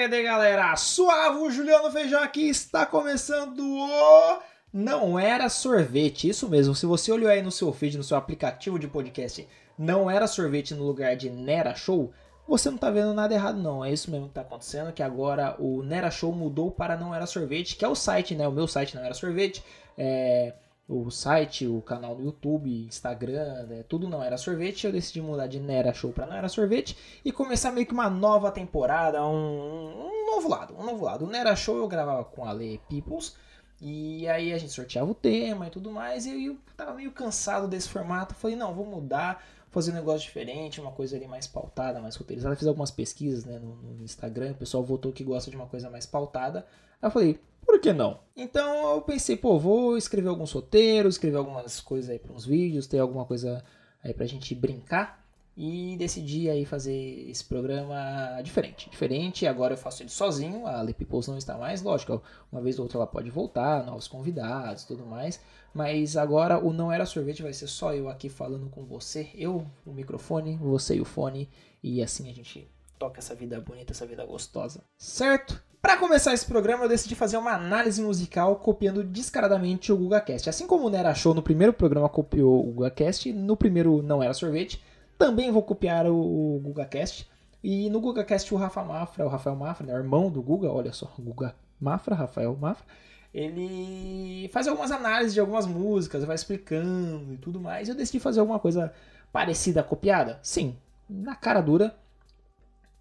aí, galera? Suave, o Juliano Feijão aqui está começando o Não Era Sorvete. Isso mesmo, se você olhou aí no seu feed, no seu aplicativo de podcast, Não Era Sorvete no lugar de Nera Show, você não tá vendo nada errado não. É isso mesmo que tá acontecendo, que agora o Nera Show mudou para Não Era Sorvete, que é o site, né? O meu site Não Era Sorvete. É o site, o canal no YouTube, Instagram, né, tudo não era sorvete. Eu decidi mudar de Nera Show para não era sorvete e começar meio que uma nova temporada, um, um novo lado, um novo lado. O Nera Show eu gravava com a Lei Peoples e aí a gente sorteava o tema e tudo mais. E eu tava meio cansado desse formato. Falei, não, vou mudar, fazer um negócio diferente, uma coisa ali mais pautada, mais roteirizada. Fiz algumas pesquisas né, no, no Instagram, o pessoal votou que gosta de uma coisa mais pautada. Aí eu falei, por que não? Então eu pensei, pô, vou escrever alguns roteiros, escrever algumas coisas aí para uns vídeos, ter alguma coisa aí pra gente brincar e decidi aí fazer esse programa diferente. Diferente, agora eu faço ele sozinho, a Le Peoples não está mais, lógico, uma vez ou outra ela pode voltar, novos convidados tudo mais, mas agora o Não Era Sorvete vai ser só eu aqui falando com você, eu, o microfone, você e o fone, e assim a gente toca essa vida bonita, essa vida gostosa, certo? Para começar esse programa, eu decidi fazer uma análise musical copiando descaradamente o GugaCast. Assim como o Nera Show no primeiro programa copiou o GugaCast, no primeiro não era sorvete, também vou copiar o GugaCast. E no GugaCast o Rafa Mafra, o Rafael Mafra, né, o irmão do Guga, olha só, Guga Mafra, Rafael Mafra, ele faz algumas análises de algumas músicas, vai explicando e tudo mais. Eu decidi fazer alguma coisa parecida, copiada? Sim, na cara dura,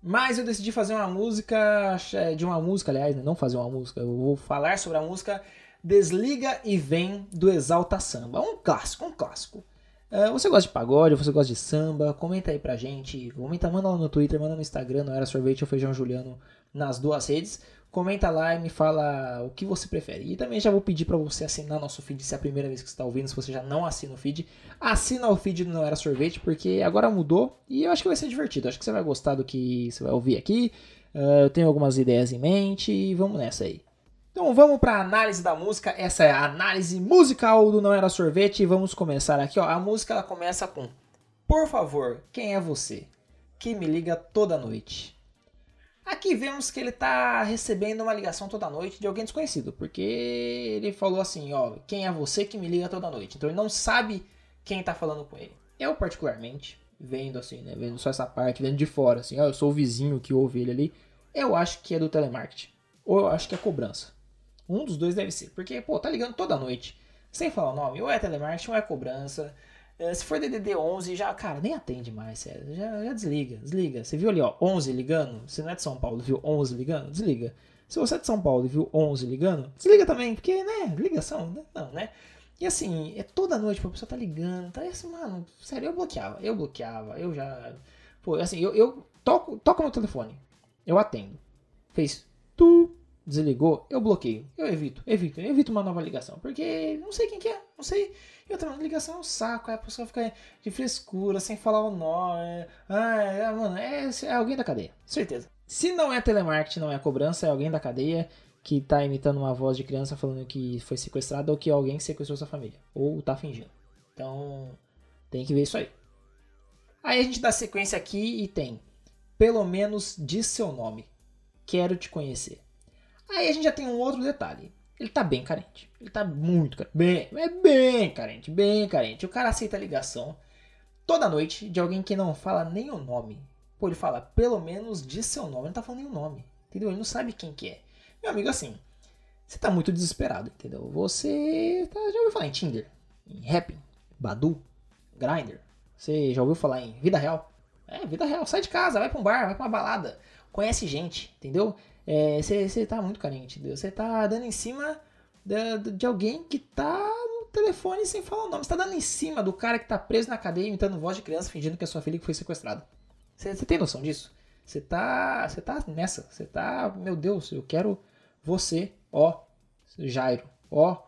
mas eu decidi fazer uma música, é, de uma música, aliás, né, não fazer uma música, eu vou falar sobre a música Desliga e Vem do Exalta Samba. Um clássico, um clássico. Uh, você gosta de pagode, você gosta de samba? Comenta aí pra gente. Comenta, manda lá no Twitter, manda no Instagram, não era sorvete ou feijão Juliano nas duas redes. Comenta lá e me fala o que você prefere. E também já vou pedir para você assinar nosso feed se é a primeira vez que você está ouvindo. Se você já não assina o feed, assina o feed do Não Era Sorvete, porque agora mudou e eu acho que vai ser divertido. Acho que você vai gostar do que você vai ouvir aqui. Uh, eu tenho algumas ideias em mente e vamos nessa aí. Então vamos para a análise da música. Essa é a análise musical do Não Era Sorvete. E vamos começar aqui. Ó. A música ela começa com Por favor, quem é você? Que me liga toda noite. Aqui vemos que ele está recebendo uma ligação toda noite de alguém desconhecido, porque ele falou assim, ó, quem é você que me liga toda noite? Então ele não sabe quem está falando com ele. Eu particularmente, vendo assim, né, vendo só essa parte, vendo de fora, assim, ó, eu sou o vizinho que ouve ele ali, eu acho que é do telemarketing, ou eu acho que é cobrança. Um dos dois deve ser, porque, pô, tá ligando toda noite, sem falar o nome, ou é telemarketing ou é cobrança, se for DDD 11, já, cara, nem atende mais, sério. Já, já desliga, desliga. Você viu ali, ó, 11 ligando? Você não é de São Paulo, viu 11 ligando? Desliga. Se você é de São Paulo e viu 11 ligando, desliga também, porque, né, ligação, né? não, né? E assim, é toda noite, a pessoa tá ligando, tá assim, mano, sério, eu bloqueava, eu bloqueava, eu já. Pô, assim, eu, eu toco, toco no telefone, eu atendo. Fez tu, desligou, eu bloqueio, eu evito, evito, eu evito uma nova ligação, porque não sei quem que é, não sei. E outra, ligação é um saco, aí a pessoa fica de frescura, sem falar o nome. Ah, é, mano, é, é alguém da cadeia, certeza. Se não é telemarketing, não é cobrança, é alguém da cadeia que tá imitando uma voz de criança falando que foi sequestrado ou que alguém sequestrou sua família. Ou tá fingindo. Então, tem que ver isso aí. Aí a gente dá sequência aqui e tem. Pelo menos diz seu nome. Quero te conhecer. Aí a gente já tem um outro detalhe. Ele tá bem carente. Ele tá muito carente. Bem, é bem carente, bem carente. O cara aceita a ligação toda noite de alguém que não fala nem o nome. Pô, ele fala, pelo menos diz seu nome. Ele não tá falando nem o nome. Entendeu? Ele não sabe quem que é. Meu amigo, assim, você tá muito desesperado, entendeu? Você tá, já ouviu falar em Tinder? Em Happn? Badu? Grindr? Você já ouviu falar em vida real? É, vida real. Sai de casa, vai pra um bar, vai pra uma balada. Conhece gente, entendeu? Você é, tá muito carente, você tá dando em cima de, de, alguém que tá no telefone sem falar o nome. Você tá dando em cima do cara que tá preso na cadeia imitando voz de criança, fingindo que é sua filha que foi sequestrada. Você tem noção disso? Você tá, você tá nessa. Você tá, meu Deus, eu quero você, ó, Jairo, ó,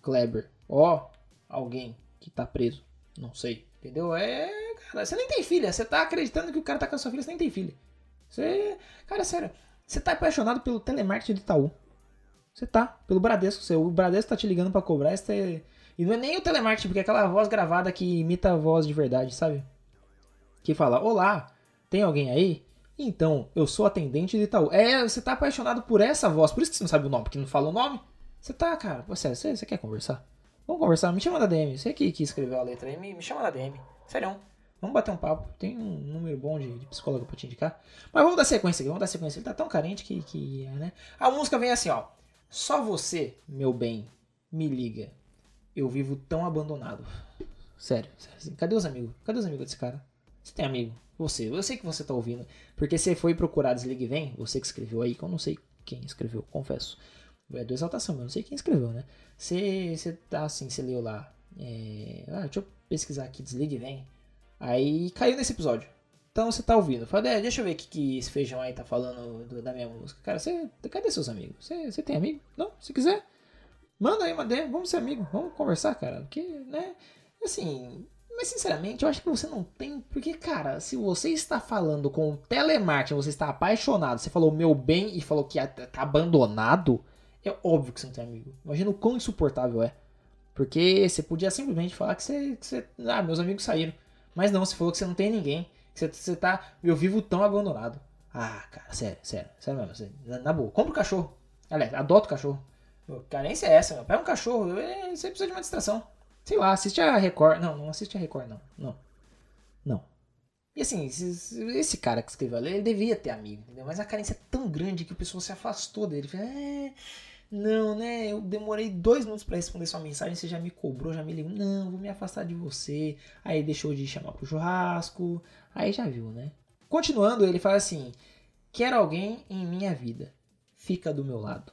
Kleber, ó, alguém que tá preso. Não sei, entendeu? É, cara, você nem tem filha. Você tá acreditando que o cara tá com a sua filha, você nem tem filha. Você, cara, sério. Você tá apaixonado pelo telemarketing de Itaú. Você tá, pelo Bradesco. Você, o Bradesco tá te ligando para cobrar. Você, e não é nem o telemarketing, porque é aquela voz gravada que imita a voz de verdade, sabe? Que fala, olá, tem alguém aí? Então, eu sou atendente de Itaú. É, você tá apaixonado por essa voz, por isso que você não sabe o nome, porque não fala o nome. Você tá, cara, você, você, você quer conversar? Vamos conversar, me chama da DM. Você que, que escreveu a letra aí, me, me chama da DM. Sério. Vamos bater um papo. Tem um número bom de, de psicólogo pra te indicar. Mas vamos dar sequência aqui, vamos dar sequência. Ele tá tão carente que, que né? A música vem assim, ó. Só você, meu bem, me liga. Eu vivo tão abandonado. Sério, sério assim, cadê os amigos? Cadê os amigos desse cara? Você tem amigo? Você, eu sei que você tá ouvindo. Porque você foi procurar Desligue Vem, você que escreveu aí, que eu não sei quem escreveu, confesso. É do Exaltação, mas eu não sei quem escreveu, né? Você, você tá assim, você leu lá. É... Ah, deixa eu pesquisar aqui, Desligue Vem. Aí caiu nesse episódio. Então você tá ouvindo. Fala, é, deixa eu ver o que, que esse feijão aí tá falando do, da minha música. Cara, você. Cadê seus amigos? Você, você tem amigo? Não? Se quiser, manda aí uma DM, vamos ser amigos, vamos conversar, cara. Porque, né? Assim. Mas sinceramente, eu acho que você não tem. Porque, cara, se você está falando com telemarketing, você está apaixonado, você falou meu bem e falou que tá abandonado, é óbvio que você não tem amigo. Imagina o quão insuportável é. Porque você podia simplesmente falar que você, que você. Ah, meus amigos saíram. Mas não, você falou que você não tem ninguém. Que você, você tá. Eu vivo tão abandonado. Ah, cara, sério, sério, sério mesmo. Sério, na boa. Compra um cachorro. Aliás, adota o cachorro. Carência é essa, meu. Pega um cachorro. É, você precisa de uma distração. Sei lá, assiste a Record. Não, não assiste a Record, não. Não. Não. E assim, esse, esse cara que escreveu ali, ele devia ter amigo, entendeu? Mas a carência é tão grande que o pessoal se afastou dele. É, não, né? Eu demorei dois minutos para responder sua mensagem, você já me cobrou, já me ligou. Não, vou me afastar de você. Aí deixou de chamar pro churrasco. Aí já viu, né? Continuando, ele fala assim: Quero alguém em minha vida. Fica do meu lado.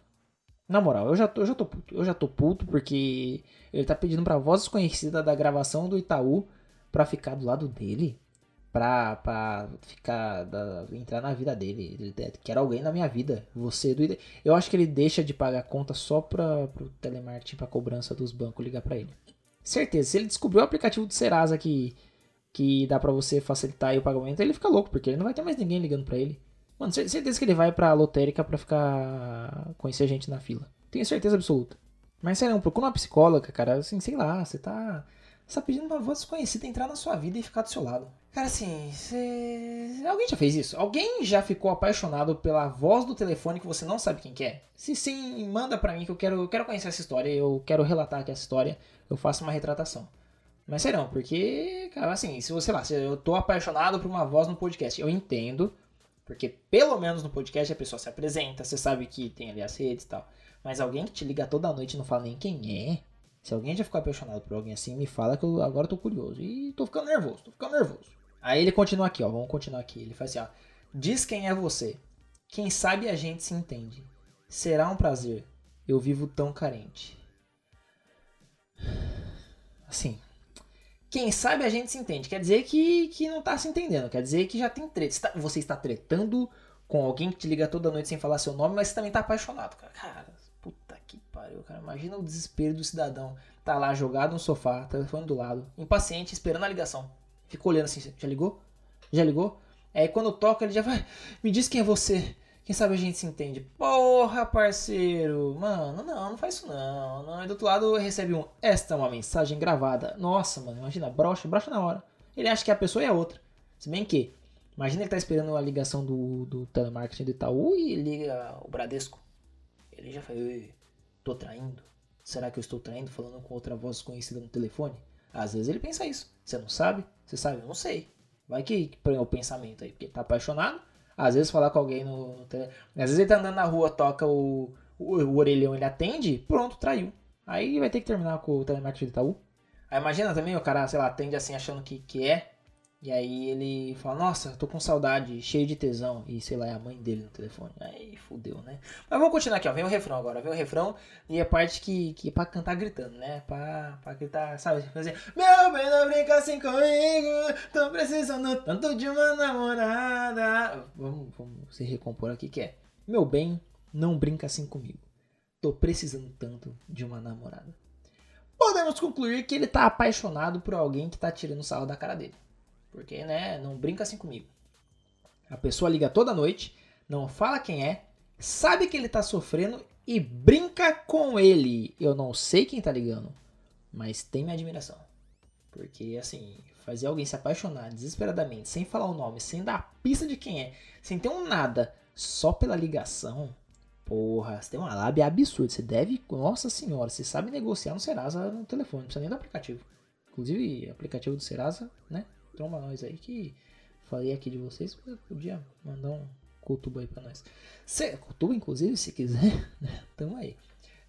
Na moral, eu já tô, eu já tô puto. Eu já tô puto porque ele tá pedindo pra voz desconhecida da gravação do Itaú pra ficar do lado dele pra, pra ficar, da, entrar na vida dele. Ele quer alguém na minha vida. Você do Eu acho que ele deixa de pagar conta só pra, pro telemarketing, pra cobrança dos bancos ligar pra ele. Certeza, se ele descobriu o aplicativo do Serasa que, que dá pra você facilitar o pagamento, ele fica louco, porque ele não vai ter mais ninguém ligando pra ele. Mano, certeza que ele vai pra lotérica pra ficar. conhecer gente na fila. Tenho certeza absoluta. Mas sério, procura uma psicóloga, cara. Assim, sei lá, você tá. Você tá pedindo uma voz desconhecida entrar na sua vida e ficar do seu lado. Cara, assim, cê... alguém já fez isso? Alguém já ficou apaixonado pela voz do telefone que você não sabe quem que é? Se sim, manda pra mim que eu quero, eu quero conhecer essa história, eu quero relatar aqui essa história, eu faço uma retratação. Mas serão, porque, cara, assim, se você lá, se eu tô apaixonado por uma voz no podcast, eu entendo, porque pelo menos no podcast a pessoa se apresenta, você sabe que tem ali as redes e tal. Mas alguém que te liga toda noite e não fala nem quem é, se alguém já ficou apaixonado por alguém assim, me fala que eu agora tô curioso. E tô ficando nervoso, tô ficando nervoso. Aí ele continua aqui, ó. Vamos continuar aqui. Ele faz assim, ó. Diz quem é você. Quem sabe a gente se entende. Será um prazer. Eu vivo tão carente. Assim. Quem sabe a gente se entende. Quer dizer que, que não tá se entendendo. Quer dizer que já tem treta. Você, tá, está tretando com alguém que te liga toda noite sem falar seu nome, mas você também tá apaixonado, cara. Que pariu, cara. Imagina o desespero do cidadão. Tá lá jogado no sofá, telefone do lado, impaciente, esperando a ligação. Fica olhando assim, já ligou? Já ligou? Aí quando toca, ele já vai. Me diz quem é você. Quem sabe a gente se entende. Porra, parceiro. Mano, não, não faz isso não. não. E do outro lado recebe um. Esta é uma mensagem gravada. Nossa, mano, imagina, brocha, brocha na hora. Ele acha que a pessoa é a outra. Se bem que, imagina ele tá esperando a ligação do, do telemarketing do Itaú e liga o Bradesco. Ele já fala, tô traindo? Será que eu estou traindo falando com outra voz desconhecida no telefone? Às vezes ele pensa isso. Você não sabe? Você sabe? Eu não sei. Vai que põe o pensamento aí, porque ele tá apaixonado. Às vezes falar com alguém no, no tele... Às vezes ele tá andando na rua, toca o, o, o, orelhão, ele atende, pronto, traiu. Aí vai ter que terminar com o telemarketing do Itaú. Aí imagina também o cara, sei lá, atende assim achando que, que é. E aí ele fala, nossa, tô com saudade, cheio de tesão. E sei lá, é a mãe dele no telefone. Aí fudeu, né? Mas vamos continuar aqui, ó. Vem o refrão agora, vem o refrão. E a parte que, que é pra cantar gritando, né? Pra, pra gritar, sabe? Fazer, meu bem, não brinca assim comigo. Tô precisando tanto de uma namorada. Vamos, vamos se recompor aqui que é. Meu bem, não brinca assim comigo. Tô precisando tanto de uma namorada. Podemos concluir que ele tá apaixonado por alguém que tá tirando sarro da cara dele. Porque, né, não brinca assim comigo. A pessoa liga toda noite, não fala quem é, sabe que ele tá sofrendo e brinca com ele. Eu não sei quem tá ligando, mas tem minha admiração. Porque, assim, fazer alguém se apaixonar desesperadamente, sem falar o nome, sem dar a pista de quem é, sem ter um nada, só pela ligação, porra, você tem uma lábia absurda. Você deve, nossa senhora, você sabe negociar no Serasa no telefone, não precisa nem do aplicativo. Inclusive, aplicativo do Serasa, né? Tromba nós aí que falei aqui de vocês, podia mandar um cultuba aí pra nós. Se, cultuba, inclusive, se quiser, né? Tamo aí.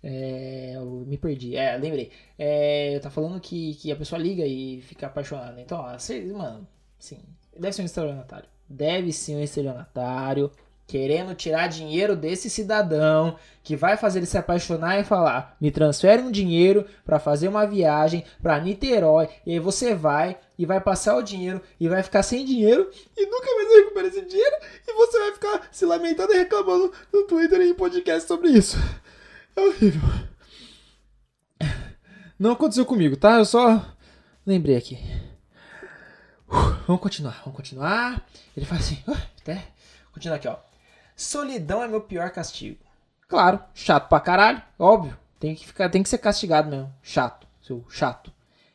É, eu me perdi. É, lembrei. É, tá falando que, que a pessoa liga e fica apaixonada. Então, ó, você, mano, sim. Deve ser um estelionatário. Deve ser um estelionatário querendo tirar dinheiro desse cidadão que vai fazer ele se apaixonar e falar: "Me transfere um dinheiro para fazer uma viagem para Niterói". E aí você vai e vai passar o dinheiro e vai ficar sem dinheiro e nunca mais recupera esse dinheiro e você vai ficar se lamentando e reclamando no Twitter e em podcast sobre isso. É horrível. Não aconteceu comigo, tá? Eu só lembrei aqui. vamos continuar, vamos continuar. Ele fala assim, até continuar aqui, ó. Solidão é meu pior castigo. Claro, chato pra caralho, óbvio. Tem que ficar, tem que ser castigado mesmo. Chato, seu chato.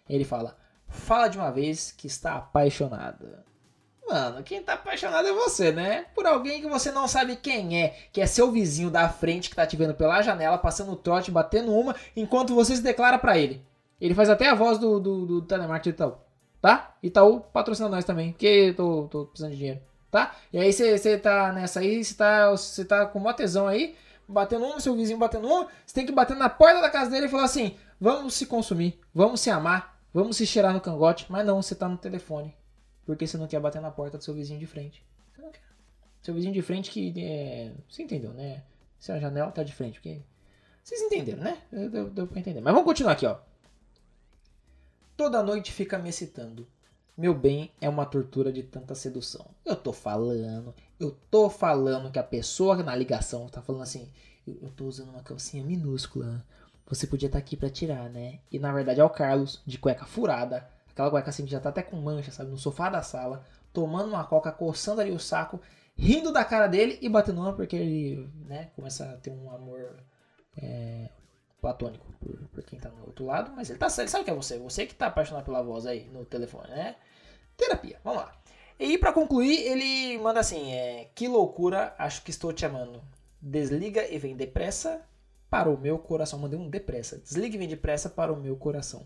Ele fala: "Fala de uma vez que está apaixonada". Mano, quem tá apaixonado é você, né? Por alguém que você não sabe quem é, que é seu vizinho da frente que tá te vendo pela janela, passando o trote, batendo uma, enquanto você se declara para ele. Ele faz até a voz do, do, do telemarketing Itaú, tá? Itaú patrocina nós também, porque tô, tô precisando de dinheiro, tá? E aí você tá nessa aí, você tá, você tá com uma tesão aí, batendo uma, seu vizinho batendo uma, você tem que bater na porta da casa dele e falar assim, vamos se consumir, vamos se amar, vamos se cheirar no cangote, mas não, você tá no telefone porque você não quer bater na porta do seu vizinho de frente. Você não quer. Seu vizinho de frente que. É, você entendeu, né? Se a janela tá de frente, porque. Vocês entenderam, né? Deu, deu pra entender. Mas vamos continuar aqui, ó. Toda noite fica me excitando. Meu bem é uma tortura de tanta sedução. Eu tô falando, eu tô falando que a pessoa na ligação tá falando assim: eu, eu tô usando uma calcinha minúscula. Você podia estar tá aqui para tirar, né? E na verdade é o Carlos, de cueca furada, Aquela cueca assim que já tá até com mancha, sabe? No sofá da sala, tomando uma coca, coçando ali o saco, rindo da cara dele e batendo uma porque ele, né, começa a ter um amor é, platônico por, por, quem tá no outro lado. Mas ele tá ele sabe que é você, você que tá apaixonado pela voz aí no telefone, né? Terapia, vamos lá. E para concluir, ele manda assim: é, Que loucura, acho que estou te amando. Desliga e vem depressa para o meu coração. Mandei um depressa. Desliga e vem depressa para o meu coração.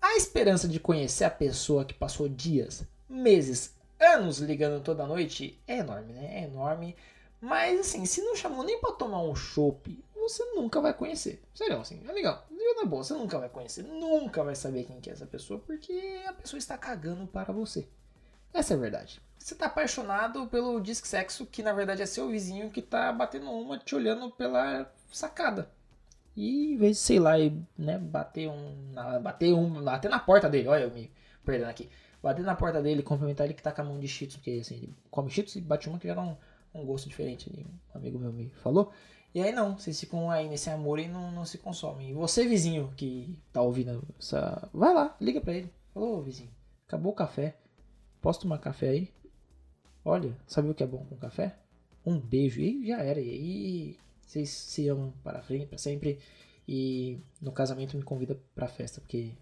A esperança de conhecer a pessoa que passou dias, meses, anos ligando toda noite é enorme, né? É enorme. Mas assim, se não chamou nem para tomar um chopp, você nunca vai conhecer. Sério, assim, amigão, na boa, você nunca vai conhecer, nunca vai saber quem que é essa pessoa, porque a pessoa está cagando para você. Essa é a verdade. Você está apaixonado pelo disque sexo, que na verdade é seu vizinho que está batendo uma, te olhando pela sacada. E em vez de, sei lá, né, bater um. Bater um. Bater na porta dele, olha eu me perdendo aqui. Bater na porta dele, cumprimentar ele que tá com a mão de cheetos, porque assim, ele come cheetos e bate uma que já dá um, um gosto diferente. Ali, um amigo meu me falou. E aí não, vocês ficam aí nesse amor e não, não se consomem. E você, vizinho, que tá ouvindo essa. Vai lá, liga pra ele. Ô vizinho, acabou o café. Posso tomar café aí? Olha, sabe o que é bom com café? Um beijo e já era. E aí vocês se amam para frente, para sempre. E no casamento me convida pra festa, porque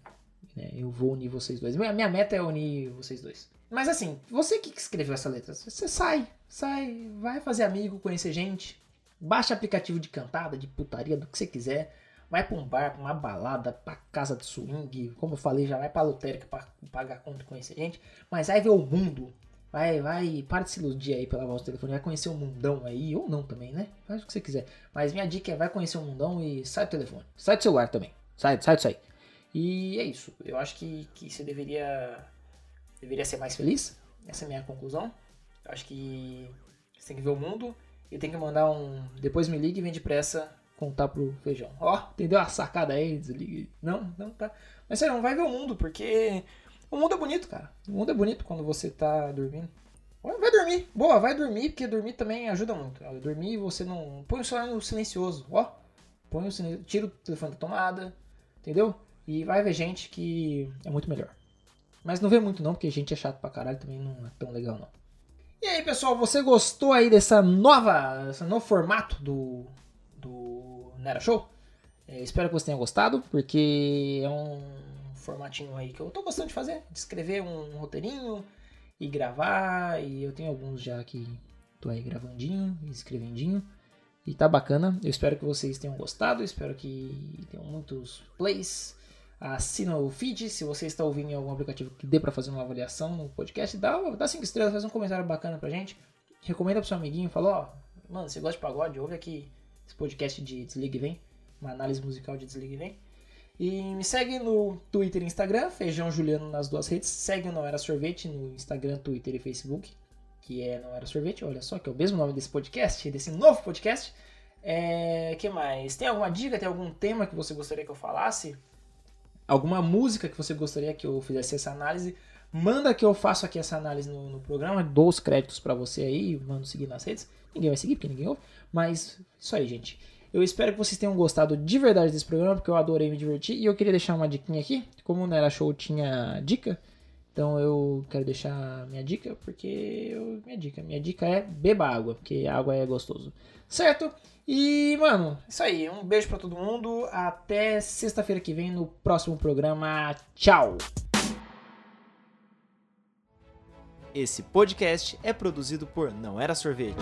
né, eu vou unir vocês dois. Minha, minha meta é unir vocês dois. Mas assim, você que escreveu essa letra, você sai, sai, vai fazer amigo, conhecer gente, baixa aplicativo de cantada, de putaria, do que você quiser. Vai pra um bar, pra uma balada, pra casa de swing, como eu falei, já vai pra lotérica pra pagar conta e conhecer gente. Mas vai ver o mundo, Vai, vai, para de se iludir aí pela voz do telefone, vai conhecer o mundão aí, ou não também, né? Faz o que você quiser. Mas minha dica é vai conhecer o mundão e sai do telefone. Sai do celular também. Sai, sai, sai. E é isso. Eu acho que, que você deveria, deveria ser mais feliz. Essa é a minha conclusão. Eu acho que você tem que ver o mundo e tem que mandar um. Depois me ligue e vem depressa contar pro feijão. Ó, entendeu a sacada aí? Desligue. Não, não tá. Mas você não vai ver o mundo, porque o mundo é bonito, cara. O mundo é bonito quando você tá dormindo. Vai dormir. Boa, vai dormir, porque dormir também ajuda muito. Dormir você não. Põe o celular no silencioso, ó. Põe o silencioso. Tira o telefone da tomada. Entendeu? E vai ver gente que é muito melhor. Mas não vê muito não, porque gente é chato pra caralho também não é tão legal não. E aí, pessoal, você gostou aí dessa nova, esse novo formato do do Nera Show? É, espero que você tenha gostado, porque é um formatinho aí que eu tô gostando de fazer, de escrever um, um roteirinho e gravar, e eu tenho alguns já que tô aí gravandinho, escrevendinho. E tá bacana. Eu espero que vocês tenham gostado. espero que tenham muitos plays. Assina o feed. Se você está ouvindo em algum aplicativo que dê para fazer uma avaliação no podcast, dá, dá cinco estrelas, faz um comentário bacana pra gente. Recomenda pro seu amiguinho. Fala, ó, mano, você gosta de pagode? Ouve aqui esse podcast de Desligue Vem. Uma análise musical de Desligue Vem. E me segue no Twitter e Instagram, Feijão Juliano nas duas redes. Segue o Não Era Sorvete no Instagram, Twitter e Facebook que é Não Era Sorvete, olha só, que é o mesmo nome desse podcast, desse novo podcast. É, que mais? Tem alguma dica, tem algum tema que você gostaria que eu falasse? Alguma música que você gostaria que eu fizesse essa análise? Manda que eu faço aqui essa análise no, no programa, dou os créditos para você aí, mando seguir nas redes. Ninguém vai seguir porque ninguém ouve, mas isso aí, gente. Eu espero que vocês tenham gostado de verdade desse programa, porque eu adorei me divertir. E eu queria deixar uma diquinha aqui. Como não era show, tinha dica. Então eu quero deixar minha dica, porque eu, minha dica, minha dica é beba água, porque água é gostoso. Certo? E, mano, isso aí. Um beijo para todo mundo. Até sexta-feira que vem no próximo programa. Tchau. Esse podcast é produzido por Não Era Sorvete.